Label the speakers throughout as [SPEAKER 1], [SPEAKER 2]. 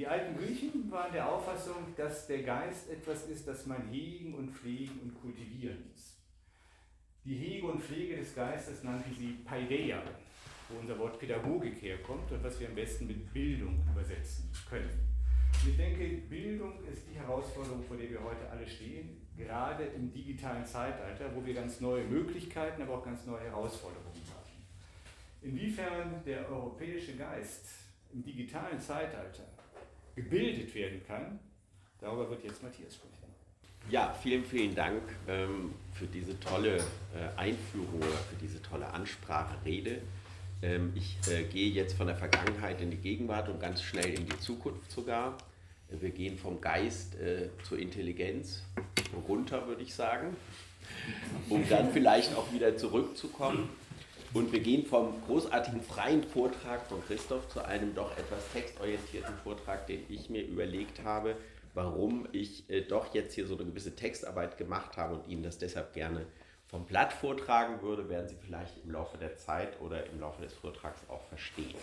[SPEAKER 1] Die alten Griechen waren der Auffassung, dass der Geist etwas ist, das man hegen und pflegen und kultivieren muss. Die Hege und Pflege des Geistes nannten sie Paideia, wo unser Wort Pädagogik herkommt und was wir am besten mit Bildung übersetzen können. Und ich denke, Bildung ist die Herausforderung, vor der wir heute alle stehen, gerade im digitalen Zeitalter, wo wir ganz neue Möglichkeiten, aber auch ganz neue Herausforderungen haben. Inwiefern der europäische Geist im digitalen Zeitalter gebildet werden kann, darüber wird jetzt Matthias sprechen.
[SPEAKER 2] Ja, vielen, vielen Dank ähm, für diese tolle äh, Einführung, für diese tolle Ansprache, Rede. Ähm, ich äh, gehe jetzt von der Vergangenheit in die Gegenwart und ganz schnell in die Zukunft sogar. Wir gehen vom Geist äh, zur Intelligenz runter, würde ich sagen, um dann vielleicht auch wieder zurückzukommen. Und wir gehen vom großartigen freien Vortrag von Christoph zu einem doch etwas textorientierten Vortrag, den ich mir überlegt habe, warum ich äh, doch jetzt hier so eine gewisse Textarbeit gemacht habe und Ihnen das deshalb gerne vom Blatt vortragen würde, werden Sie vielleicht im Laufe der Zeit oder im Laufe des Vortrags auch verstehen.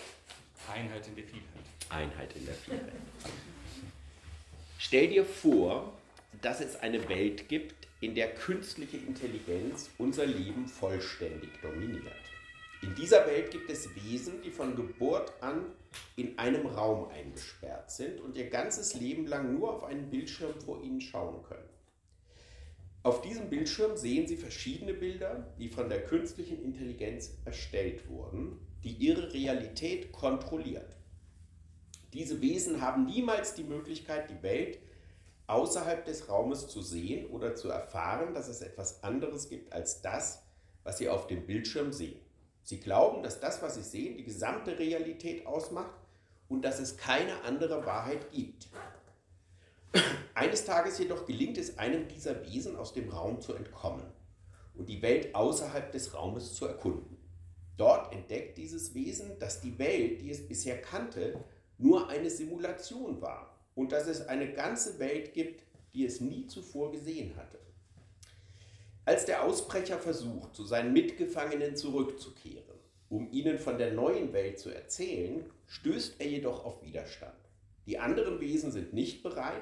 [SPEAKER 1] Einheit in der Vielheit.
[SPEAKER 2] Einheit in der Vielheit. Stell dir vor, dass es eine Welt gibt, in der künstliche Intelligenz unser Leben vollständig dominiert. In dieser Welt gibt es Wesen, die von Geburt an in einem Raum eingesperrt sind und ihr ganzes Leben lang nur auf einen Bildschirm vor ihnen schauen können. Auf diesem Bildschirm sehen Sie verschiedene Bilder, die von der künstlichen Intelligenz erstellt wurden, die ihre Realität kontrolliert. Diese Wesen haben niemals die Möglichkeit, die Welt außerhalb des Raumes zu sehen oder zu erfahren, dass es etwas anderes gibt als das, was sie auf dem Bildschirm sehen. Sie glauben, dass das, was sie sehen, die gesamte Realität ausmacht und dass es keine andere Wahrheit gibt. Eines Tages jedoch gelingt es einem dieser Wesen aus dem Raum zu entkommen und die Welt außerhalb des Raumes zu erkunden. Dort entdeckt dieses Wesen, dass die Welt, die es bisher kannte, nur eine Simulation war und dass es eine ganze Welt gibt, die es nie zuvor gesehen hatte. Als der Ausbrecher versucht, zu seinen Mitgefangenen zurückzukehren, um ihnen von der neuen Welt zu erzählen, stößt er jedoch auf Widerstand. Die anderen Wesen sind nicht bereit,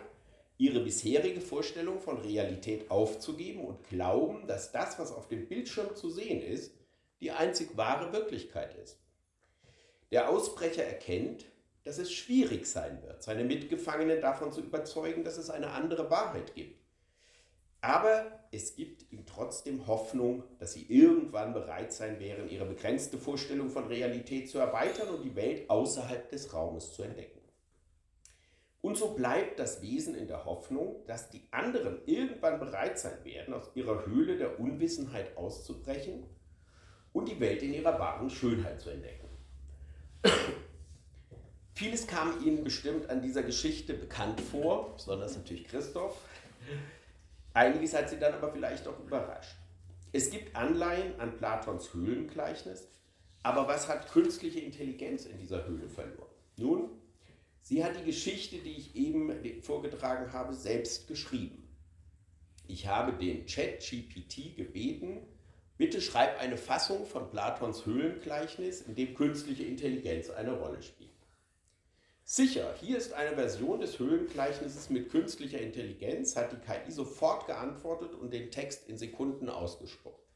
[SPEAKER 2] ihre bisherige Vorstellung von Realität aufzugeben und glauben, dass das, was auf dem Bildschirm zu sehen ist, die einzig wahre Wirklichkeit ist. Der Ausbrecher erkennt, dass es schwierig sein wird, seine Mitgefangenen davon zu überzeugen, dass es eine andere Wahrheit gibt. Aber es gibt ihm trotzdem Hoffnung, dass sie irgendwann bereit sein werden, ihre begrenzte Vorstellung von Realität zu erweitern und die Welt außerhalb des Raumes zu entdecken. Und so bleibt das Wesen in der Hoffnung, dass die anderen irgendwann bereit sein werden, aus ihrer Höhle der Unwissenheit auszubrechen und die Welt in ihrer wahren Schönheit zu entdecken. Vieles kam Ihnen bestimmt an dieser Geschichte bekannt vor, besonders natürlich Christoph. Einiges hat sie dann aber vielleicht auch überrascht. Es gibt Anleihen an Platons Höhlengleichnis, aber was hat künstliche Intelligenz in dieser Höhle verloren? Nun, sie hat die Geschichte, die ich eben vorgetragen habe, selbst geschrieben. Ich habe den Chat-GPT gebeten, bitte schreib eine Fassung von Platons Höhlengleichnis, in dem künstliche Intelligenz eine Rolle spielt. Sicher, hier ist eine Version des Höhlengleichnisses mit künstlicher Intelligenz, hat die KI sofort geantwortet und den Text in Sekunden ausgespuckt.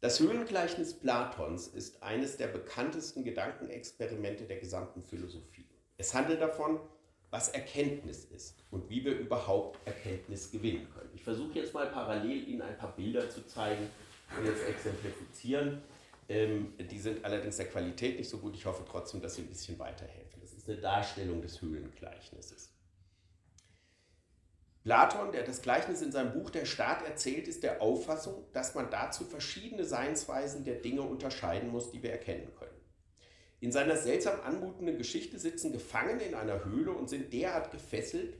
[SPEAKER 2] Das Höhlengleichnis Platons ist eines der bekanntesten Gedankenexperimente der gesamten Philosophie. Es handelt davon, was Erkenntnis ist und wie wir überhaupt Erkenntnis gewinnen können. Ich versuche jetzt mal parallel Ihnen ein paar Bilder zu zeigen und jetzt exemplifizieren. Ähm, die sind allerdings der Qualität nicht so gut. Ich hoffe trotzdem, dass sie ein bisschen weiterhelfen. Das ist eine Darstellung des Höhlengleichnisses. Platon, der das Gleichnis in seinem Buch Der Staat erzählt, ist der Auffassung, dass man dazu verschiedene Seinsweisen der Dinge unterscheiden muss, die wir erkennen können. In seiner seltsam anmutenden Geschichte sitzen Gefangene in einer Höhle und sind derart gefesselt,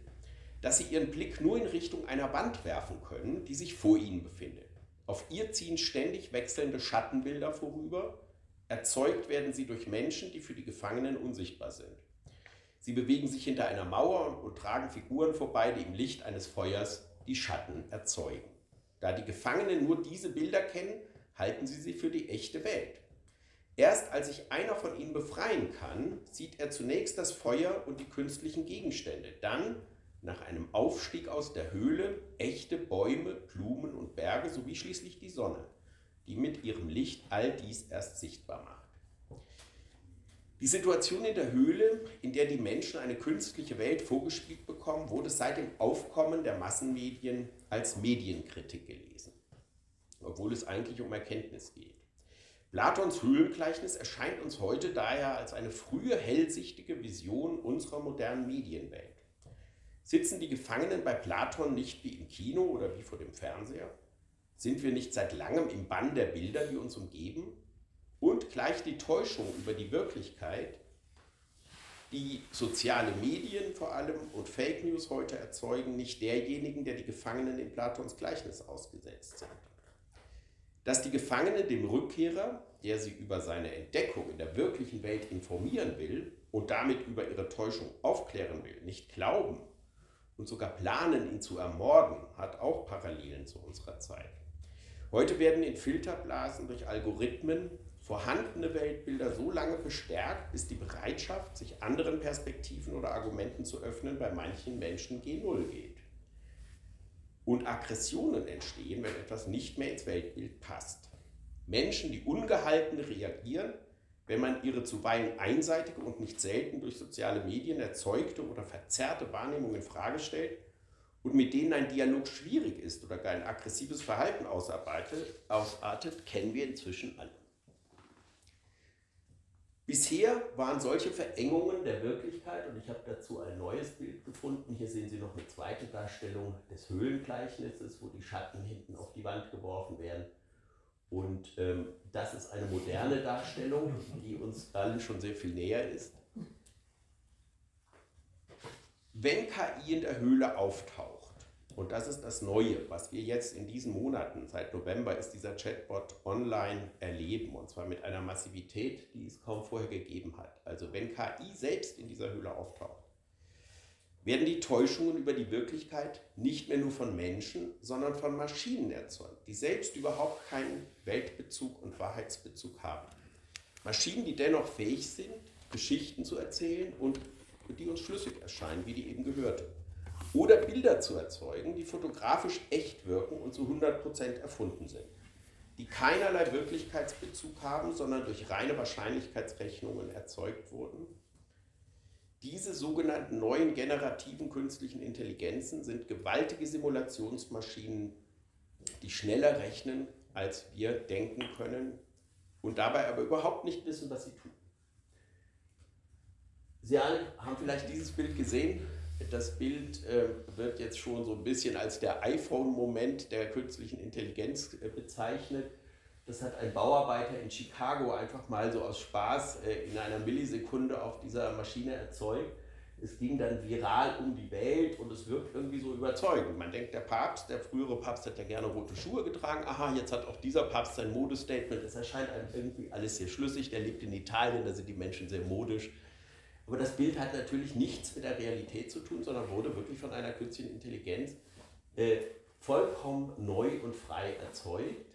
[SPEAKER 2] dass sie ihren Blick nur in Richtung einer Wand werfen können, die sich vor ihnen befindet. Auf ihr ziehen ständig wechselnde Schattenbilder vorüber. Erzeugt werden sie durch Menschen, die für die Gefangenen unsichtbar sind. Sie bewegen sich hinter einer Mauer und tragen Figuren vorbei, die im Licht eines Feuers die Schatten erzeugen. Da die Gefangenen nur diese Bilder kennen, halten sie sie für die echte Welt. Erst als sich einer von ihnen befreien kann, sieht er zunächst das Feuer und die künstlichen Gegenstände. Dann, nach einem Aufstieg aus der Höhle, echte Bäume, Blumen und Berge sowie schließlich die Sonne, die mit ihrem Licht all dies erst sichtbar macht. Die Situation in der Höhle, in der die Menschen eine künstliche Welt vorgespielt bekommen, wurde seit dem Aufkommen der Massenmedien als Medienkritik gelesen, obwohl es eigentlich um Erkenntnis geht. Platons Höhlengleichnis erscheint uns heute daher als eine frühe hellsichtige Vision unserer modernen Medienwelt. Sitzen die Gefangenen bei Platon nicht wie im Kino oder wie vor dem Fernseher? Sind wir nicht seit langem im Bann der Bilder, die uns umgeben? Und gleich die Täuschung über die Wirklichkeit, die soziale Medien vor allem und Fake News heute erzeugen, nicht derjenigen, der die Gefangenen in Platons Gleichnis ausgesetzt sind. Dass die Gefangenen dem Rückkehrer, der sie über seine Entdeckung in der wirklichen Welt informieren will und damit über ihre Täuschung aufklären will, nicht glauben und sogar planen, ihn zu ermorden, hat auch Parallelen zu unserer Zeit. Heute werden in Filterblasen durch Algorithmen vorhandene Weltbilder so lange bestärkt, bis die Bereitschaft, sich anderen Perspektiven oder Argumenten zu öffnen, bei manchen Menschen G0 geht. Und Aggressionen entstehen, wenn etwas nicht mehr ins Weltbild passt. Menschen, die ungehalten reagieren, wenn man ihre zuweilen einseitige und nicht selten durch soziale Medien erzeugte oder verzerrte Wahrnehmung in Frage stellt und mit denen ein Dialog schwierig ist oder gar ein aggressives Verhalten ausartet, kennen wir inzwischen alle. Bisher waren solche Verengungen der Wirklichkeit, und ich habe dazu ein neues Bild gefunden. Hier sehen Sie noch eine zweite Darstellung des Höhlengleichnisses, wo die Schatten hinten auf die Wand geworfen werden. Und ähm, das ist eine moderne Darstellung, die uns allen schon sehr viel näher ist. Wenn KI in der Höhle auftaucht, und das ist das Neue, was wir jetzt in diesen Monaten, seit November ist dieser Chatbot online erleben, und zwar mit einer Massivität, die es kaum vorher gegeben hat. Also wenn KI selbst in dieser Höhle auftaucht, werden die Täuschungen über die Wirklichkeit nicht mehr nur von Menschen, sondern von Maschinen erzeugt, die selbst überhaupt keinen Weltbezug und Wahrheitsbezug haben. Maschinen, die dennoch fähig sind, Geschichten zu erzählen und die uns schlüssig erscheinen, wie die eben gehörte oder Bilder zu erzeugen, die fotografisch echt wirken und zu 100% erfunden sind, die keinerlei Wirklichkeitsbezug haben, sondern durch reine Wahrscheinlichkeitsrechnungen erzeugt wurden. Diese sogenannten neuen generativen künstlichen Intelligenzen sind gewaltige Simulationsmaschinen, die schneller rechnen, als wir denken können und dabei aber überhaupt nicht wissen, was sie tun. Sie alle haben vielleicht dieses Bild gesehen. Das Bild äh, wird jetzt schon so ein bisschen als der iPhone-Moment der künstlichen Intelligenz äh, bezeichnet. Das hat ein Bauarbeiter in Chicago einfach mal so aus Spaß äh, in einer Millisekunde auf dieser Maschine erzeugt. Es ging dann viral um die Welt und es wirkt irgendwie so überzeugend. Man denkt, der Papst, der frühere Papst hat ja gerne rote Schuhe getragen. Aha, jetzt hat auch dieser Papst sein Modestatement. Es erscheint einem irgendwie alles sehr schlüssig. Der lebt in Italien, da sind die Menschen sehr modisch. Aber das Bild hat natürlich nichts mit der Realität zu tun, sondern wurde wirklich von einer künstlichen Intelligenz äh, vollkommen neu und frei erzeugt.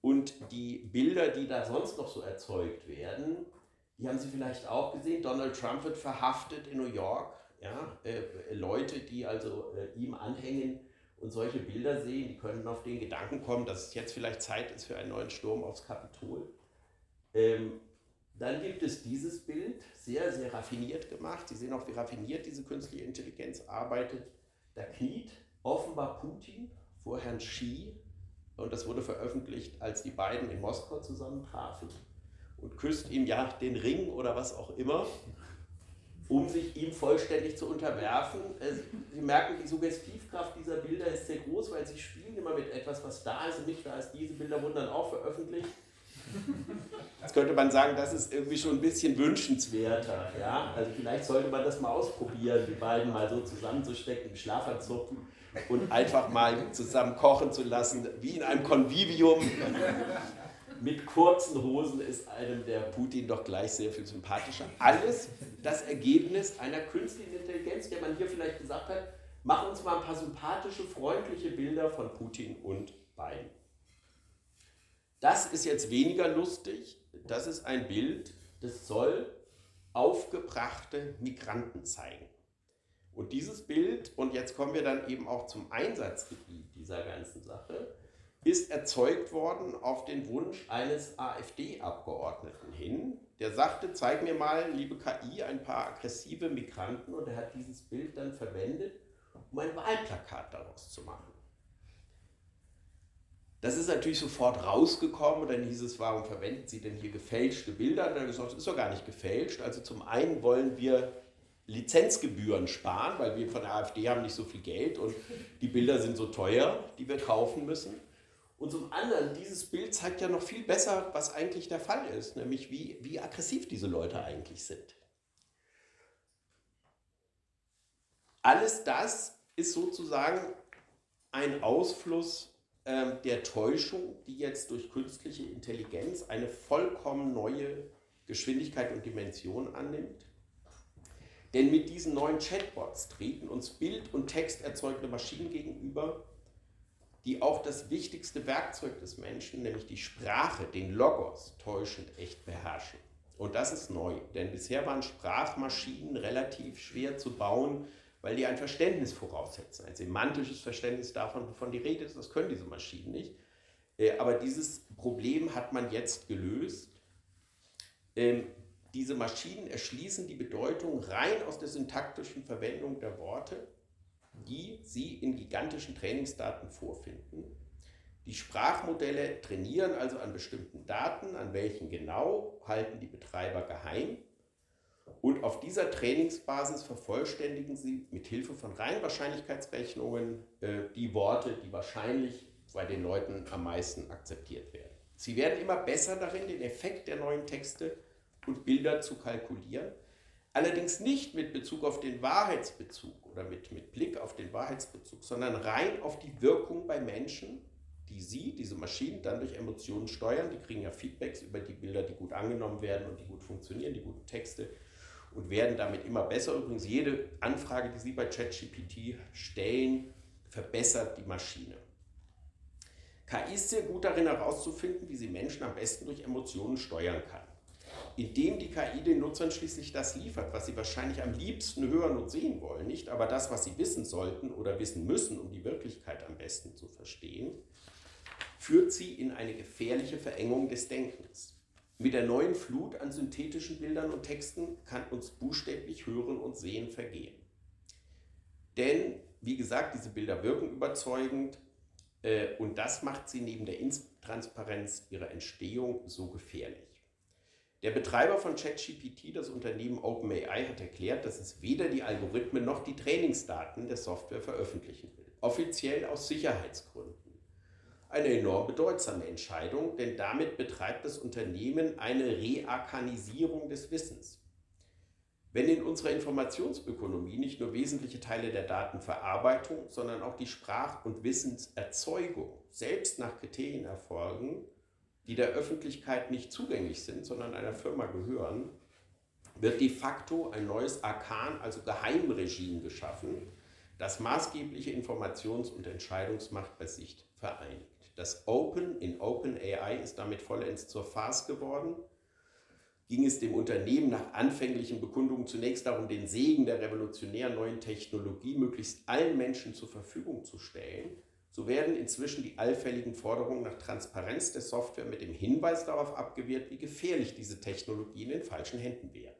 [SPEAKER 2] Und die Bilder, die da sonst noch so erzeugt werden, die haben Sie vielleicht auch gesehen. Donald Trump wird verhaftet in New York. Ja? Äh, Leute, die also äh, ihm anhängen und solche Bilder sehen, die können auf den Gedanken kommen, dass es jetzt vielleicht Zeit ist für einen neuen Sturm aufs Kapitol. Ähm, dann gibt es dieses Bild, sehr, sehr raffiniert gemacht. Sie sehen auch, wie raffiniert diese künstliche Intelligenz arbeitet. Da kniet offenbar Putin vor Herrn Xi und das wurde veröffentlicht, als die beiden in Moskau zusammentrafen und küsst ihm ja den Ring oder was auch immer, um sich ihm vollständig zu unterwerfen. Äh, sie merken, die Suggestivkraft dieser Bilder ist sehr groß, weil sie spielen immer mit etwas, was da ist und nicht da ist. Diese Bilder wurden dann auch veröffentlicht. Jetzt könnte man sagen, das ist irgendwie schon ein bisschen wünschenswerter. Ja? Also vielleicht sollte man das mal ausprobieren, die beiden mal so zusammenzustecken im Schlafanzug und einfach mal zusammen kochen zu lassen, wie in einem Konvivium. Mit kurzen Hosen ist einem der Putin doch gleich sehr viel sympathischer. Alles das Ergebnis einer künstlichen Intelligenz, der man hier vielleicht gesagt hat, mach uns mal ein paar sympathische, freundliche Bilder von Putin und Biden. Das ist jetzt weniger lustig. das ist ein Bild, das soll aufgebrachte Migranten zeigen. Und dieses Bild, und jetzt kommen wir dann eben auch zum Einsatzgebiet dieser ganzen Sache, ist erzeugt worden auf den Wunsch eines AfD-Abgeordneten hin. Der sagte, zeig mir mal, liebe KI, ein paar aggressive Migranten und er hat dieses Bild dann verwendet, um ein Wahlplakat daraus zu machen. Das ist natürlich sofort rausgekommen und dann hieß es, warum verwenden Sie denn hier gefälschte Bilder? Und dann hat er gesagt, das ist doch gar nicht gefälscht. Also zum einen wollen wir Lizenzgebühren sparen, weil wir von der AfD haben nicht so viel Geld und die Bilder sind so teuer, die wir kaufen müssen. Und zum anderen, dieses Bild zeigt ja noch viel besser, was eigentlich der Fall ist, nämlich wie, wie aggressiv diese Leute eigentlich sind. Alles das ist sozusagen ein Ausfluss ähm, der Täuschung, die jetzt durch künstliche Intelligenz eine vollkommen neue Geschwindigkeit und Dimension annimmt. Denn mit diesen neuen Chatbots treten uns Bild- und Text erzeugende Maschinen gegenüber, die auch das wichtigste Werkzeug des Menschen, nämlich die Sprache, den Logos, täuschend echt beherrschen. Und das ist neu, denn bisher waren Sprachmaschinen relativ schwer zu bauen, weil die ein Verständnis voraussetzen, ein semantisches Verständnis davon, wovon die Rede ist. Das können diese Maschinen nicht. Äh, aber dieses Problem hat man jetzt gelöst. Diese Maschinen erschließen die Bedeutung rein aus der syntaktischen Verwendung der Worte, die sie in gigantischen Trainingsdaten vorfinden. Die Sprachmodelle trainieren also an bestimmten Daten, an welchen genau halten die Betreiber geheim und auf dieser Trainingsbasis vervollständigen Sie mit Hilfe von reinen Wahrscheinlichkeitsrechnungen äh, die Worte, die wahrscheinlich bei den Leuten am meisten akzeptiert werden. Sie werden immer besser darin, den Effekt der neuen Texte und Bilder zu kalkulieren. Allerdings nicht mit Bezug auf den Wahrheitsbezug oder mit, mit Blick auf den Wahrheitsbezug, sondern rein auf die Wirkung bei Menschen, die Sie, diese Maschinen, dann durch Emotionen steuern. Die kriegen ja Feedbacks über die Bilder, die gut angenommen werden und die gut funktionieren, die guten Texte und werden damit immer besser. Übrigens, jede Anfrage, die Sie bei ChatGPT stellen, verbessert die Maschine. KI ist sehr gut darin herauszufinden, wie sie Menschen am besten durch Emotionen steuern kann. Indem die KI den Nutzern schließlich das liefert, was sie wahrscheinlich am liebsten hören und sehen wollen, nicht aber das, was sie wissen sollten oder wissen müssen, um die Wirklichkeit am besten zu verstehen, führt sie in eine gefährliche Verengung des Denkens. Mit der neuen Flut an synthetischen Bildern und Texten kann uns buchstäblich Hören und Sehen vergehen. Denn, wie gesagt, diese Bilder wirken überzeugend äh, und das macht sie neben der Intransparenz ihrer Entstehung so gefährlich. Der Betreiber von ChatGPT, das Unternehmen OpenAI, hat erklärt, dass es weder die Algorithmen noch die Trainingsdaten der Software veröffentlichen will. Offiziell aus Sicherheitsgründen eine enorm bedeutsame Entscheidung, denn damit betreibt das Unternehmen eine Rearkanisierung des Wissens. Wenn in unserer Informationsökonomie nicht nur wesentliche Teile der Datenverarbeitung, sondern auch die Sprach- und Wissenserzeugung selbst nach Kriterien erfolgen, die der Öffentlichkeit nicht zugänglich sind, sondern einer Firma gehören, wird de facto ein neues Arkan, also Geheimregime geschaffen, das maßgebliche Informations- und Entscheidungsmacht bei sich vereinigt. Das Open in OpenAI ist damit vollends zur Farce geworden. Ging es dem Unternehmen nach anfänglichen Bekundungen zunächst darum, den Segen der revolutionären neuen Technologie möglichst allen Menschen zur Verfügung zu stellen, so werden inzwischen die allfälligen Forderungen nach Transparenz der Software mit dem Hinweis darauf abgewehrt, wie gefährlich diese Technologie in den falschen Händen wäre.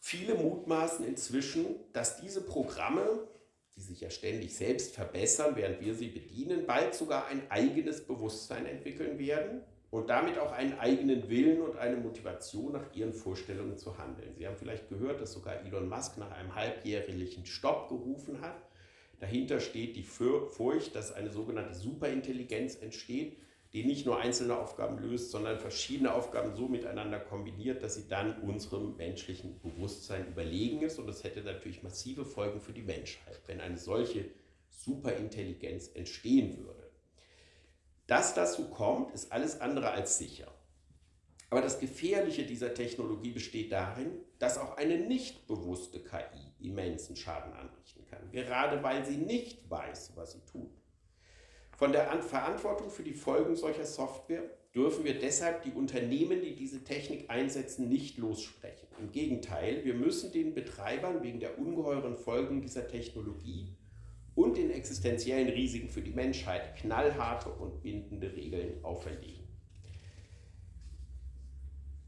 [SPEAKER 2] Viele mutmaßen inzwischen, dass diese Programme die sich ja ständig selbst verbessern, während wir sie bedienen, bald sogar ein eigenes Bewusstsein entwickeln werden und damit auch einen eigenen Willen und eine Motivation nach ihren Vorstellungen zu handeln. Sie haben vielleicht gehört, dass sogar Elon Musk nach einem halbjährlichen Stopp gerufen hat. Dahinter steht die Furcht, dass eine sogenannte Superintelligenz entsteht, die nicht nur einzelne Aufgaben löst, sondern verschiedene Aufgaben so miteinander kombiniert, dass sie dann unserem menschlichen Bewusstsein überlegen ist. Und das hätte natürlich massive Folgen für die Menschheit, wenn eine solche Superintelligenz entstehen würde. Dass das so kommt, ist alles andere als sicher. Aber das Gefährliche dieser Technologie besteht darin, dass auch eine nicht bewusste KI immensen Schaden anrichten kann, gerade weil sie nicht weiß, was sie tut. Von der Verantwortung für die Folgen solcher Software dürfen wir deshalb die Unternehmen, die diese Technik einsetzen, nicht lossprechen. Im Gegenteil, wir müssen den Betreibern wegen der ungeheuren Folgen dieser Technologie und den existenziellen Risiken für die Menschheit knallharte und bindende Regeln auferlegen.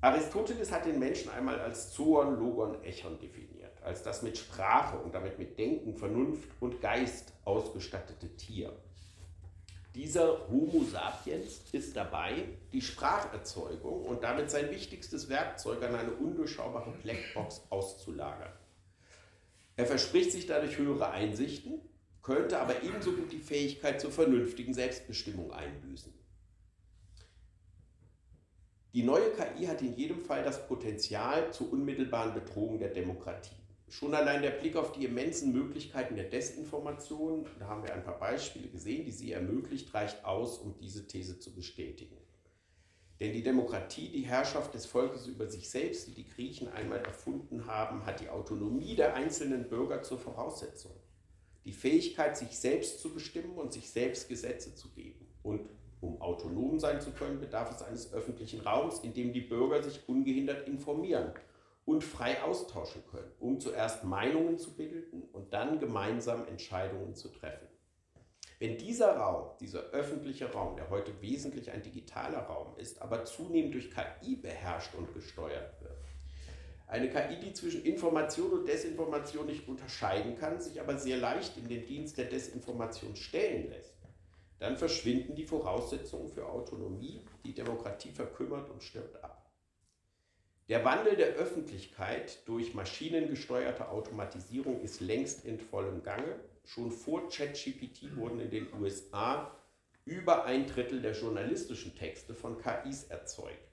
[SPEAKER 2] Aristoteles hat den Menschen einmal als Zoon, Logon, Echon definiert, als das mit Sprache und damit mit Denken, Vernunft und Geist ausgestattete Tier. Dieser Homo sapiens ist dabei, die Spracherzeugung und damit sein wichtigstes Werkzeug an eine undurchschaubare Blackbox auszulagern. Er verspricht sich dadurch höhere Einsichten, könnte aber ebenso gut die Fähigkeit zur vernünftigen Selbstbestimmung einbüßen. Die neue KI hat in jedem Fall das Potenzial zur unmittelbaren Bedrohung der Demokratie. Schon allein der Blick auf die immensen Möglichkeiten der Desinformation, da haben wir ein paar Beispiele gesehen, die sie ermöglicht, reicht aus, um diese These zu bestätigen. Denn die Demokratie, die Herrschaft des Volkes über sich selbst, die die Griechen einmal erfunden haben, hat die Autonomie der einzelnen Bürger zur Voraussetzung. Die Fähigkeit, sich selbst zu bestimmen und sich selbst Gesetze zu geben. Und um autonom sein zu können, bedarf es eines öffentlichen Raums, in dem die Bürger sich ungehindert informieren und frei austauschen können, um zuerst Meinungen zu bilden und dann gemeinsam Entscheidungen zu treffen. Wenn dieser Raum, dieser öffentliche Raum, der heute wesentlich ein digitaler Raum ist, aber zunehmend durch KI beherrscht und gesteuert eine KI, die zwischen Information und Desinformation nicht unterscheiden kann, sich aber sehr leicht in den Dienst der Desinformation stellen lässt, dann verschwinden die Voraussetzungen für Autonomie, die Demokratie verkümmert und stirbt ab. Der Wandel der Öffentlichkeit durch maschinengesteuerte Automatisierung ist längst in vollem Gange. Schon vor ChatGPT wurden in den USA über ein Drittel der journalistischen Texte von KIs erzeugt.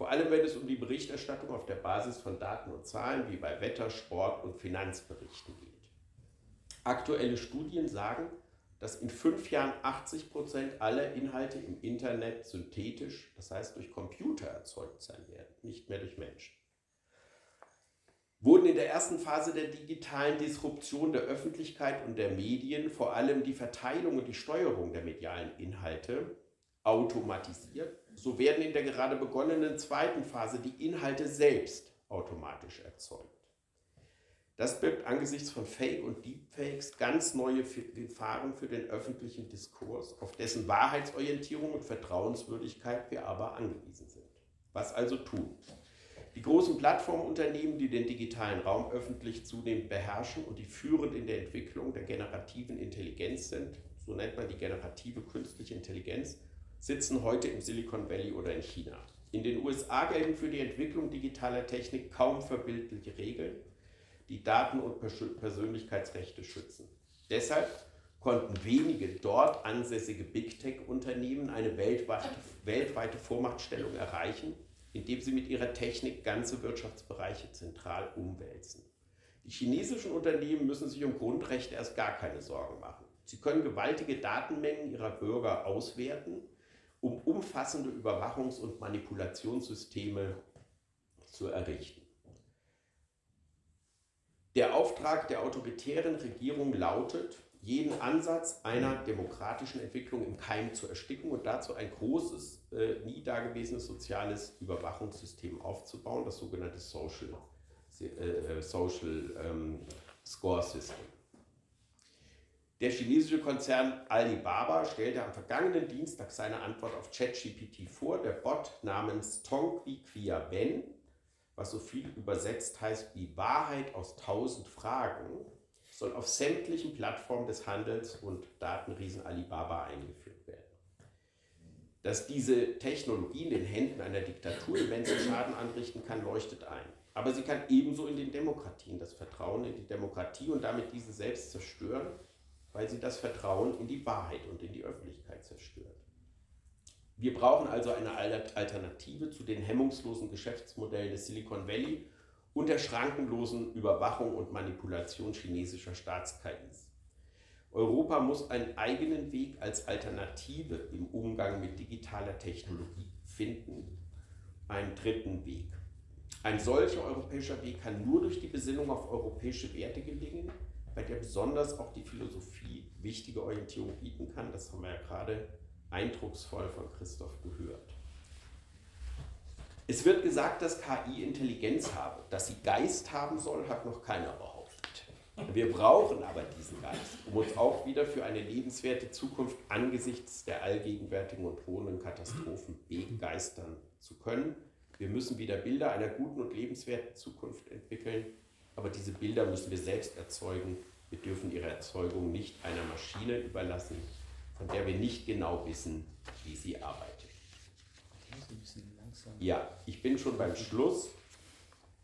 [SPEAKER 2] Vor allem wenn es um die Berichterstattung auf der Basis von Daten und Zahlen wie bei Wetter, Sport und Finanzberichten geht. Aktuelle Studien sagen, dass in fünf Jahren 80 Prozent aller Inhalte im Internet synthetisch, das heißt durch Computer erzeugt sein werden, nicht mehr durch Menschen. Wurden in der ersten Phase der digitalen Disruption der Öffentlichkeit und der Medien vor allem die Verteilung und die Steuerung der medialen Inhalte automatisiert, so werden in der gerade begonnenen zweiten Phase die Inhalte selbst automatisch erzeugt. Das birgt angesichts von Fake und Deepfakes ganz neue Gefahren für den öffentlichen Diskurs, auf dessen Wahrheitsorientierung und Vertrauenswürdigkeit wir aber angewiesen sind. Was also tun? Die großen Plattformunternehmen, die den digitalen Raum öffentlich zunehmend beherrschen und die führend in der Entwicklung der generativen Intelligenz sind, so nennt man die generative künstliche Intelligenz, sitzen heute im Silicon Valley oder in China. In den USA gelten für die Entwicklung digitaler Technik kaum verbildliche Regeln die Daten- und Persönlichkeitsrechte schützen. Deshalb konnten wenige dort ansässige Big Tech-Unternehmen eine weltweite, weltweite Vormachtstellung erreichen, indem sie mit ihrer Technik ganze Wirtschaftsbereiche zentral umwälzen. Die chinesischen Unternehmen müssen sich um Grundrechte erst gar keine Sorgen machen. Sie können gewaltige Datenmengen ihrer Bürger auswerten, um umfassende Überwachungs- und Manipulationssysteme zu errichten. Der Auftrag der autoritären Regierung lautet, jeden Ansatz einer demokratischen Entwicklung im Keim zu ersticken und dazu ein großes, äh, nie dagewesenes soziales Überwachungssystem aufzubauen, das sogenannte Social, äh, Social ähm, Score System. Der chinesische Konzern Alibaba stellte am vergangenen Dienstag seine Antwort auf ChatGPT vor. Der Bot namens Tongqi Quia Ben was so viel übersetzt heißt wie Wahrheit aus tausend Fragen, soll auf sämtlichen Plattformen des Handels und Datenriesen Alibaba eingeführt werden. Dass diese Technologie in den Händen einer Diktatur immensen Schaden anrichten kann, leuchtet ein. Aber sie kann ebenso in den Demokratien das Vertrauen in die Demokratie und damit diese selbst zerstören, weil sie das Vertrauen in die Wahrheit und in die Öffentlichkeit zerstört. Wir brauchen also eine Alternative zu den hemmungslosen Geschäftsmodellen des Silicon Valley und der schrankenlosen Überwachung und Manipulation chinesischer Staats-KIs. Europa muss einen eigenen Weg als Alternative im Umgang mit digitaler Technologie finden, einen dritten Weg. Ein solcher europäischer Weg kann nur durch die Besinnung auf europäische Werte gelingen, bei der besonders auch die Philosophie wichtige Orientierung bieten kann. Das haben wir ja gerade eindrucksvoll von Christoph gehört. Es wird gesagt, dass KI Intelligenz habe. Dass sie Geist haben soll, hat noch keiner behauptet. Wir brauchen aber diesen Geist, um uns auch wieder für eine lebenswerte Zukunft angesichts der allgegenwärtigen und drohenden Katastrophen begeistern zu können. Wir müssen wieder Bilder einer guten und lebenswerten Zukunft entwickeln, aber diese Bilder müssen wir selbst erzeugen. Wir dürfen ihre Erzeugung nicht einer Maschine überlassen, von der wir nicht genau wissen, wie sie arbeitet. Ja, ich bin schon beim Schluss.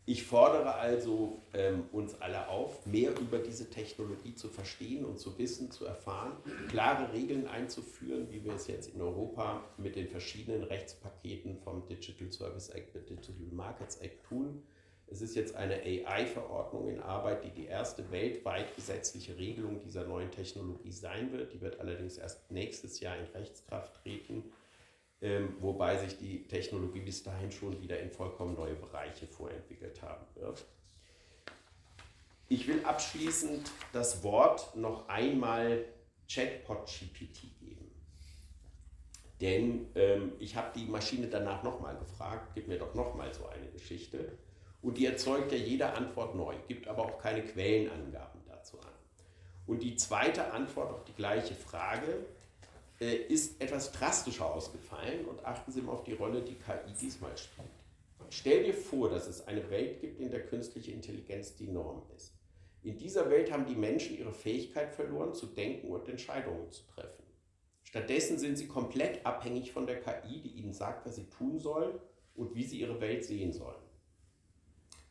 [SPEAKER 2] Ich fordere also ähm, uns alle auf, mehr über diese Technologie zu verstehen und zu wissen, zu erfahren, klare Regeln einzuführen, wie wir es jetzt in Europa mit den verschiedenen Rechtspaketen vom Digital Service Act, Digital Markets Act tun. Es ist jetzt eine AI-Verordnung in Arbeit, die die erste weltweit gesetzliche Regelung dieser neuen Technologie sein wird. Die wird allerdings erst nächstes Jahr in Rechtskraft treten ähm, wobei sich die Technologie bis dahin schon wieder in vollkommen neue Bereiche vorentwickelt haben wird. Ich will abschließend das Wort noch einmal Chatbot GPT geben. Denn ähm, ich habe die Maschine danach nochmal gefragt, gib mir doch nochmal so eine Geschichte. Und die erzeugt ja jede Antwort neu, gibt aber auch keine Quellenangaben dazu an. Und die zweite Antwort auf die gleiche Frage äh, ist etwas drastischer ausgefallen und achten Sie mal auf die Rolle, die KI diesmal spielt. Stell dir vor, dass es eine Welt gibt, in der künstliche Intelligenz die Norm ist. In dieser Welt haben die Menschen ihre Fähigkeit verloren, zu denken und Entscheidungen zu treffen. Stattdessen sind sie komplett abhängig von der KI, die ihnen sagt, was sie tun sollen und wie sie ihre Welt sehen sollen.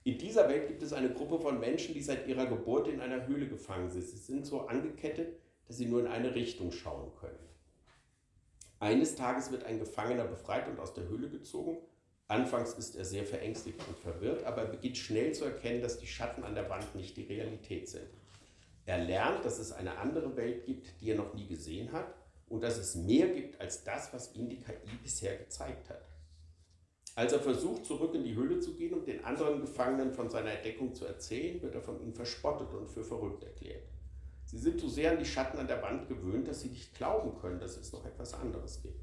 [SPEAKER 2] In dieser Welt gibt es eine Gruppe von Menschen, die seit ihrer Geburt in einer Höhle gefangen sind. Sie sind so angekettet, dass sie nur in eine Richtung schauen können. Eines Tages wird ein Gefangener befreit und aus der Höhle gezogen. Anfangs ist er sehr verängstigt und verwirrt, aber er beginnt schnell zu erkennen, dass die Schatten an der Wand nicht die Realität sind. Er lernt, dass es eine andere Welt gibt, die er noch nie gesehen hat und dass es mehr gibt als das, was ihm die KI bisher gezeigt hat. Als er versucht, zurück in die Höhle zu gehen, um den anderen Gefangenen von seiner Entdeckung zu erzählen, wird er von ihnen verspottet und für verrückt erklärt. Sie sind so sehr an die Schatten an der Wand gewöhnt, dass sie nicht glauben können, dass es noch etwas anderes gibt.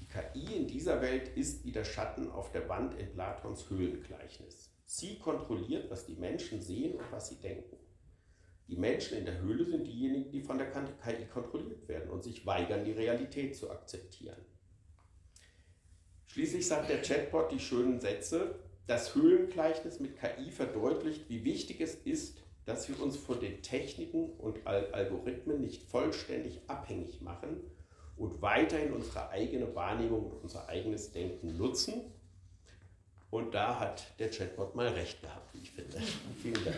[SPEAKER 2] Die KI in dieser Welt ist wie der Schatten auf der Wand in Platons Höhlengleichnis. Sie kontrolliert, was die Menschen sehen und was sie denken. Die Menschen in der Höhle sind diejenigen, die von der KI kontrolliert werden und sich weigern, die Realität zu akzeptieren. Schließlich sagt der Chatbot die schönen Sätze, das Höhlengleichnis mit KI verdeutlicht, wie wichtig es ist, dass wir uns von den Techniken und Algorithmen nicht vollständig abhängig machen und weiterhin unsere eigene Wahrnehmung und unser eigenes Denken nutzen. Und da hat der Chatbot mal recht gehabt, wie ich finde. Vielen Dank.